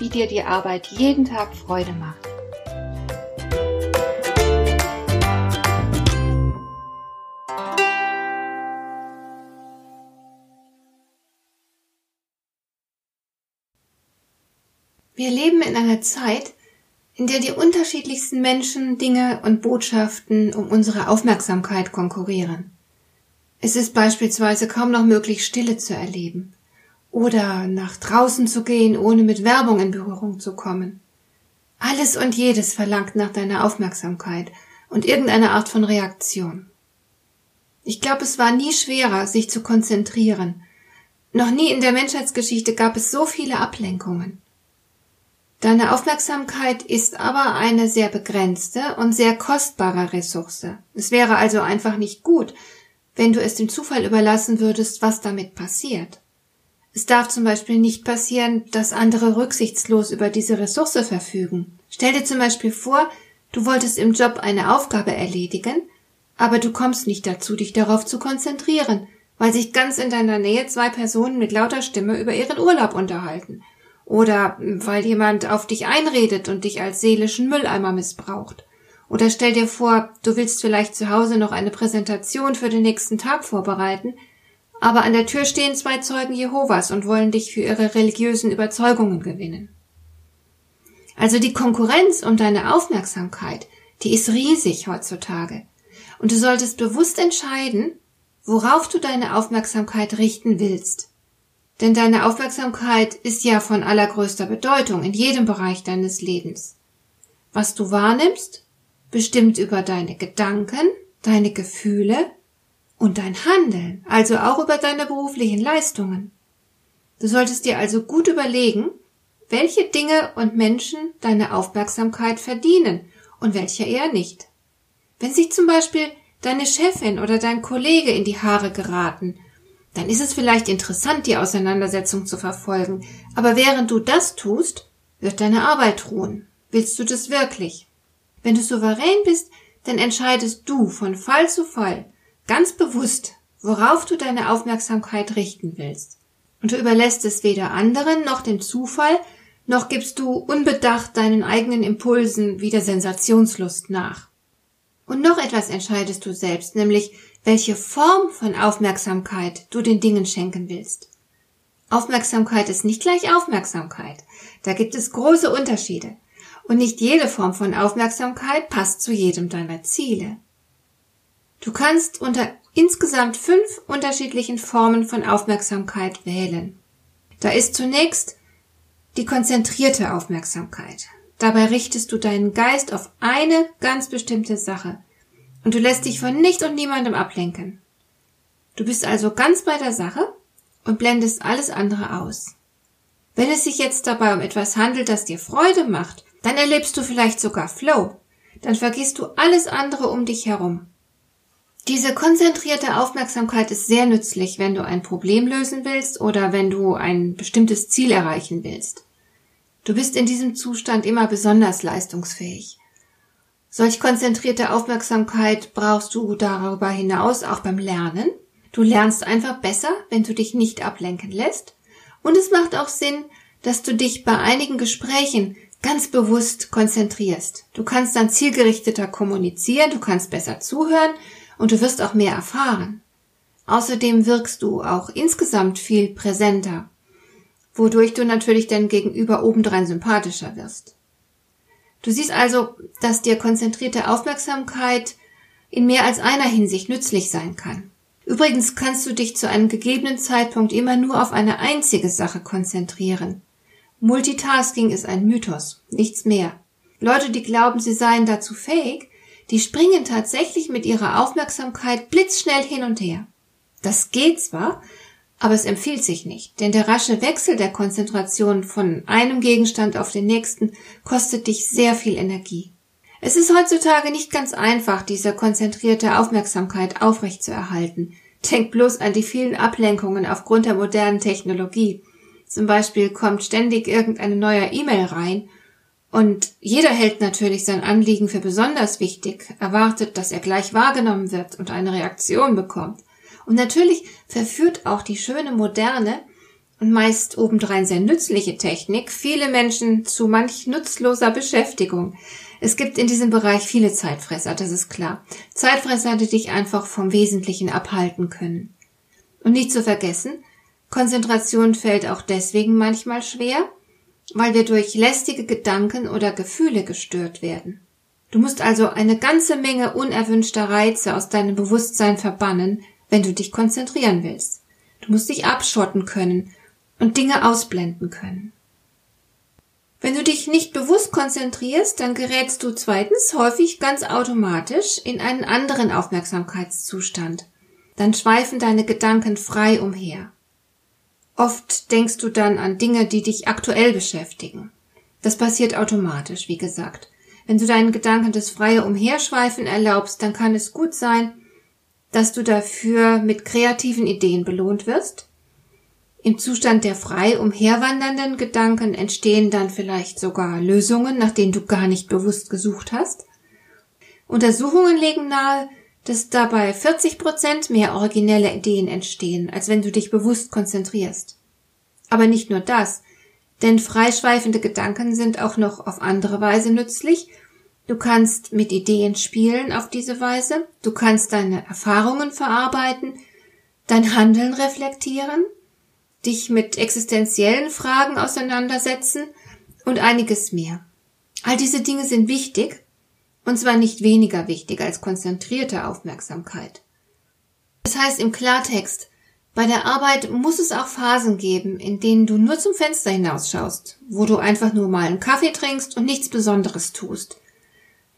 wie dir die Arbeit jeden Tag Freude macht. Wir leben in einer Zeit, in der die unterschiedlichsten Menschen, Dinge und Botschaften um unsere Aufmerksamkeit konkurrieren. Es ist beispielsweise kaum noch möglich, Stille zu erleben oder nach draußen zu gehen, ohne mit Werbung in Berührung zu kommen. Alles und jedes verlangt nach deiner Aufmerksamkeit und irgendeine Art von Reaktion. Ich glaube, es war nie schwerer, sich zu konzentrieren. Noch nie in der Menschheitsgeschichte gab es so viele Ablenkungen. Deine Aufmerksamkeit ist aber eine sehr begrenzte und sehr kostbare Ressource. Es wäre also einfach nicht gut, wenn du es dem Zufall überlassen würdest, was damit passiert. Es darf zum Beispiel nicht passieren, dass andere rücksichtslos über diese Ressource verfügen. Stell dir zum Beispiel vor, du wolltest im Job eine Aufgabe erledigen, aber du kommst nicht dazu, dich darauf zu konzentrieren, weil sich ganz in deiner Nähe zwei Personen mit lauter Stimme über ihren Urlaub unterhalten. Oder weil jemand auf dich einredet und dich als seelischen Mülleimer missbraucht. Oder stell dir vor, du willst vielleicht zu Hause noch eine Präsentation für den nächsten Tag vorbereiten, aber an der Tür stehen zwei Zeugen Jehovas und wollen dich für ihre religiösen Überzeugungen gewinnen. Also die Konkurrenz um deine Aufmerksamkeit, die ist riesig heutzutage. Und du solltest bewusst entscheiden, worauf du deine Aufmerksamkeit richten willst. Denn deine Aufmerksamkeit ist ja von allergrößter Bedeutung in jedem Bereich deines Lebens. Was du wahrnimmst, bestimmt über deine Gedanken, deine Gefühle und dein Handeln, also auch über deine beruflichen Leistungen. Du solltest dir also gut überlegen, welche Dinge und Menschen deine Aufmerksamkeit verdienen und welche eher nicht. Wenn sich zum Beispiel deine Chefin oder dein Kollege in die Haare geraten, dann ist es vielleicht interessant, die Auseinandersetzung zu verfolgen, aber während du das tust, wird deine Arbeit ruhen. Willst du das wirklich? Wenn du souverän bist, dann entscheidest du von Fall zu Fall, ganz bewusst, worauf du deine Aufmerksamkeit richten willst. Und du überlässt es weder anderen noch dem Zufall, noch gibst du unbedacht deinen eigenen Impulsen wie der Sensationslust nach. Und noch etwas entscheidest du selbst, nämlich welche Form von Aufmerksamkeit du den Dingen schenken willst. Aufmerksamkeit ist nicht gleich Aufmerksamkeit. Da gibt es große Unterschiede. Und nicht jede Form von Aufmerksamkeit passt zu jedem deiner Ziele. Du kannst unter insgesamt fünf unterschiedlichen Formen von Aufmerksamkeit wählen. Da ist zunächst die konzentrierte Aufmerksamkeit. Dabei richtest du deinen Geist auf eine ganz bestimmte Sache und du lässt dich von nichts und niemandem ablenken. Du bist also ganz bei der Sache und blendest alles andere aus. Wenn es sich jetzt dabei um etwas handelt, das dir Freude macht, dann erlebst du vielleicht sogar Flow. Dann vergisst du alles andere um dich herum. Diese konzentrierte Aufmerksamkeit ist sehr nützlich, wenn du ein Problem lösen willst oder wenn du ein bestimmtes Ziel erreichen willst. Du bist in diesem Zustand immer besonders leistungsfähig. Solch konzentrierte Aufmerksamkeit brauchst du darüber hinaus auch beim Lernen. Du lernst einfach besser, wenn du dich nicht ablenken lässt. Und es macht auch Sinn, dass du dich bei einigen Gesprächen ganz bewusst konzentrierst. Du kannst dann zielgerichteter kommunizieren, du kannst besser zuhören, und du wirst auch mehr erfahren. Außerdem wirkst du auch insgesamt viel präsenter, wodurch du natürlich dein Gegenüber obendrein sympathischer wirst. Du siehst also, dass dir konzentrierte Aufmerksamkeit in mehr als einer Hinsicht nützlich sein kann. Übrigens kannst du dich zu einem gegebenen Zeitpunkt immer nur auf eine einzige Sache konzentrieren. Multitasking ist ein Mythos, nichts mehr. Leute, die glauben, sie seien dazu fähig, die springen tatsächlich mit ihrer Aufmerksamkeit blitzschnell hin und her. Das geht zwar, Aber es empfiehlt sich nicht, denn der rasche Wechsel der Konzentration von einem Gegenstand auf den nächsten kostet dich sehr viel Energie. Es ist heutzutage nicht ganz einfach, diese konzentrierte Aufmerksamkeit aufrechtzuerhalten. Denk bloß an die vielen Ablenkungen aufgrund der modernen Technologie. Zum Beispiel kommt ständig irgendeine neue E-Mail rein und jeder hält natürlich sein Anliegen für besonders wichtig, erwartet, dass er gleich wahrgenommen wird und eine Reaktion bekommt. Und natürlich verführt auch die schöne moderne und meist obendrein sehr nützliche Technik viele Menschen zu manch nutzloser Beschäftigung. Es gibt in diesem Bereich viele Zeitfresser, das ist klar. Zeitfresser, die dich einfach vom Wesentlichen abhalten können. Und nicht zu vergessen, Konzentration fällt auch deswegen manchmal schwer, weil wir durch lästige Gedanken oder Gefühle gestört werden. Du musst also eine ganze Menge unerwünschter Reize aus deinem Bewusstsein verbannen, wenn du dich konzentrieren willst. Du musst dich abschotten können und Dinge ausblenden können. Wenn du dich nicht bewusst konzentrierst, dann gerätst du zweitens häufig ganz automatisch in einen anderen Aufmerksamkeitszustand. Dann schweifen deine Gedanken frei umher. Oft denkst du dann an Dinge, die dich aktuell beschäftigen. Das passiert automatisch, wie gesagt. Wenn du deinen Gedanken das freie Umherschweifen erlaubst, dann kann es gut sein, dass du dafür mit kreativen Ideen belohnt wirst im Zustand der frei umherwandernden Gedanken entstehen dann vielleicht sogar Lösungen, nach denen du gar nicht bewusst gesucht hast. Untersuchungen legen nahe, dass dabei 40 Prozent mehr originelle Ideen entstehen, als wenn du dich bewusst konzentrierst. Aber nicht nur das, denn freischweifende Gedanken sind auch noch auf andere Weise nützlich. Du kannst mit Ideen spielen auf diese Weise, du kannst deine Erfahrungen verarbeiten, dein Handeln reflektieren, dich mit existenziellen Fragen auseinandersetzen und einiges mehr. All diese Dinge sind wichtig, und zwar nicht weniger wichtig als konzentrierte Aufmerksamkeit. Das heißt im Klartext, bei der Arbeit muss es auch Phasen geben, in denen du nur zum Fenster hinausschaust, wo du einfach nur mal einen Kaffee trinkst und nichts Besonderes tust.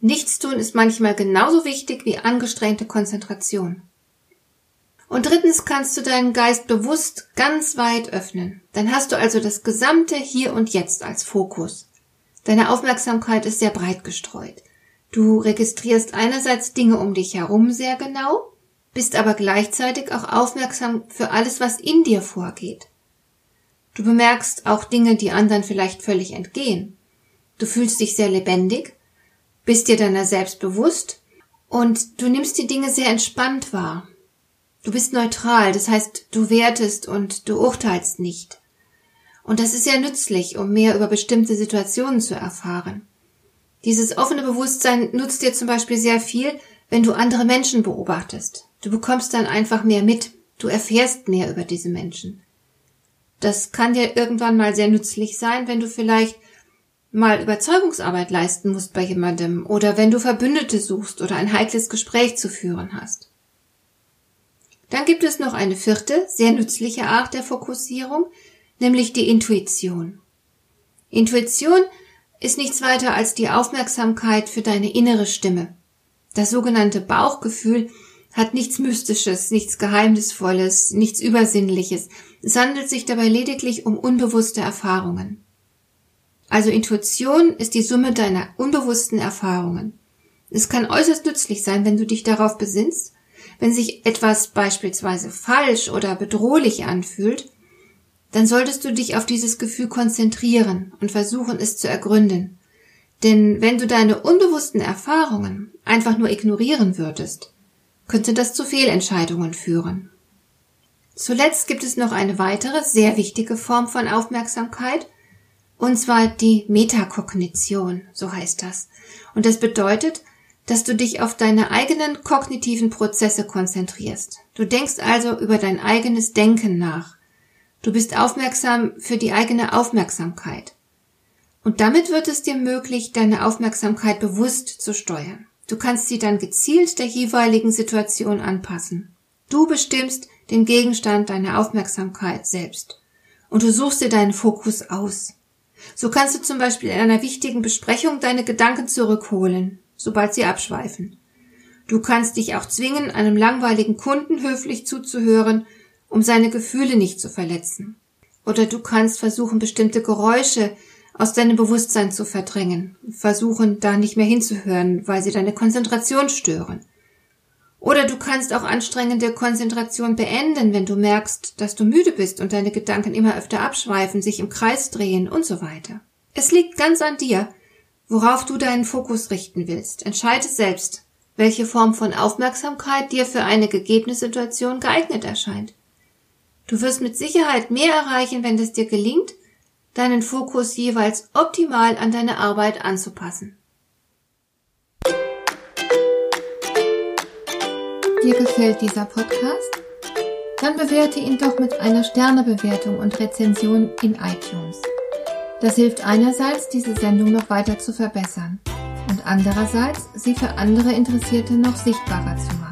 Nichtstun ist manchmal genauso wichtig wie angestrengte Konzentration. Und drittens kannst du deinen Geist bewusst ganz weit öffnen. Dann hast du also das gesamte Hier und Jetzt als Fokus. Deine Aufmerksamkeit ist sehr breit gestreut. Du registrierst einerseits Dinge um dich herum sehr genau, bist aber gleichzeitig auch aufmerksam für alles, was in dir vorgeht. Du bemerkst auch Dinge, die anderen vielleicht völlig entgehen. Du fühlst dich sehr lebendig, bist dir deiner selbst bewusst und du nimmst die Dinge sehr entspannt wahr. Du bist neutral, das heißt, du wertest und du urteilst nicht. Und das ist sehr nützlich, um mehr über bestimmte Situationen zu erfahren. Dieses offene Bewusstsein nutzt dir zum Beispiel sehr viel, wenn du andere Menschen beobachtest. Du bekommst dann einfach mehr mit, du erfährst mehr über diese Menschen. Das kann dir irgendwann mal sehr nützlich sein, wenn du vielleicht mal Überzeugungsarbeit leisten musst bei jemandem oder wenn du Verbündete suchst oder ein heikles Gespräch zu führen hast. Dann gibt es noch eine vierte, sehr nützliche Art der Fokussierung, nämlich die Intuition. Intuition ist nichts weiter als die Aufmerksamkeit für deine innere Stimme. Das sogenannte Bauchgefühl hat nichts Mystisches, nichts Geheimnisvolles, nichts Übersinnliches. Es handelt sich dabei lediglich um unbewusste Erfahrungen. Also Intuition ist die Summe deiner unbewussten Erfahrungen. Es kann äußerst nützlich sein, wenn du dich darauf besinnst wenn sich etwas beispielsweise falsch oder bedrohlich anfühlt, dann solltest du dich auf dieses Gefühl konzentrieren und versuchen, es zu ergründen. Denn wenn du deine unbewussten Erfahrungen einfach nur ignorieren würdest, könnte das zu Fehlentscheidungen führen. Zuletzt gibt es noch eine weitere sehr wichtige Form von Aufmerksamkeit, und zwar die Metakognition, so heißt das. Und das bedeutet, dass du dich auf deine eigenen kognitiven Prozesse konzentrierst. Du denkst also über dein eigenes Denken nach. Du bist aufmerksam für die eigene Aufmerksamkeit. Und damit wird es dir möglich, deine Aufmerksamkeit bewusst zu steuern. Du kannst sie dann gezielt der jeweiligen Situation anpassen. Du bestimmst den Gegenstand deiner Aufmerksamkeit selbst. Und du suchst dir deinen Fokus aus. So kannst du zum Beispiel in einer wichtigen Besprechung deine Gedanken zurückholen sobald sie abschweifen. Du kannst dich auch zwingen, einem langweiligen Kunden höflich zuzuhören um seine Gefühle nicht zu verletzen. Oder du kannst versuchen, bestimmte Geräusche aus deinem Bewusstsein zu verdrängen, versuchen, da nicht mehr hinzuhören, weil sie deine Konzentration stören. Oder du kannst auch anstrengende Konzentration beenden, wenn du merkst, dass du müde bist und deine Gedanken immer öfter abschweifen, sich im Kreis drehen und so weiter. Es liegt ganz an dir, worauf du deinen Fokus richten willst. Entscheide selbst, welche Form von Aufmerksamkeit dir für eine gegebene Situation geeignet erscheint. Du wirst mit Sicherheit mehr erreichen, wenn es dir gelingt, deinen Fokus jeweils optimal an deine Arbeit anzupassen. Dir gefällt dieser Podcast? Dann bewerte ihn doch mit einer Sternebewertung und Rezension in iTunes. Das hilft einerseits, diese Sendung noch weiter zu verbessern und andererseits, sie für andere Interessierte noch sichtbarer zu machen.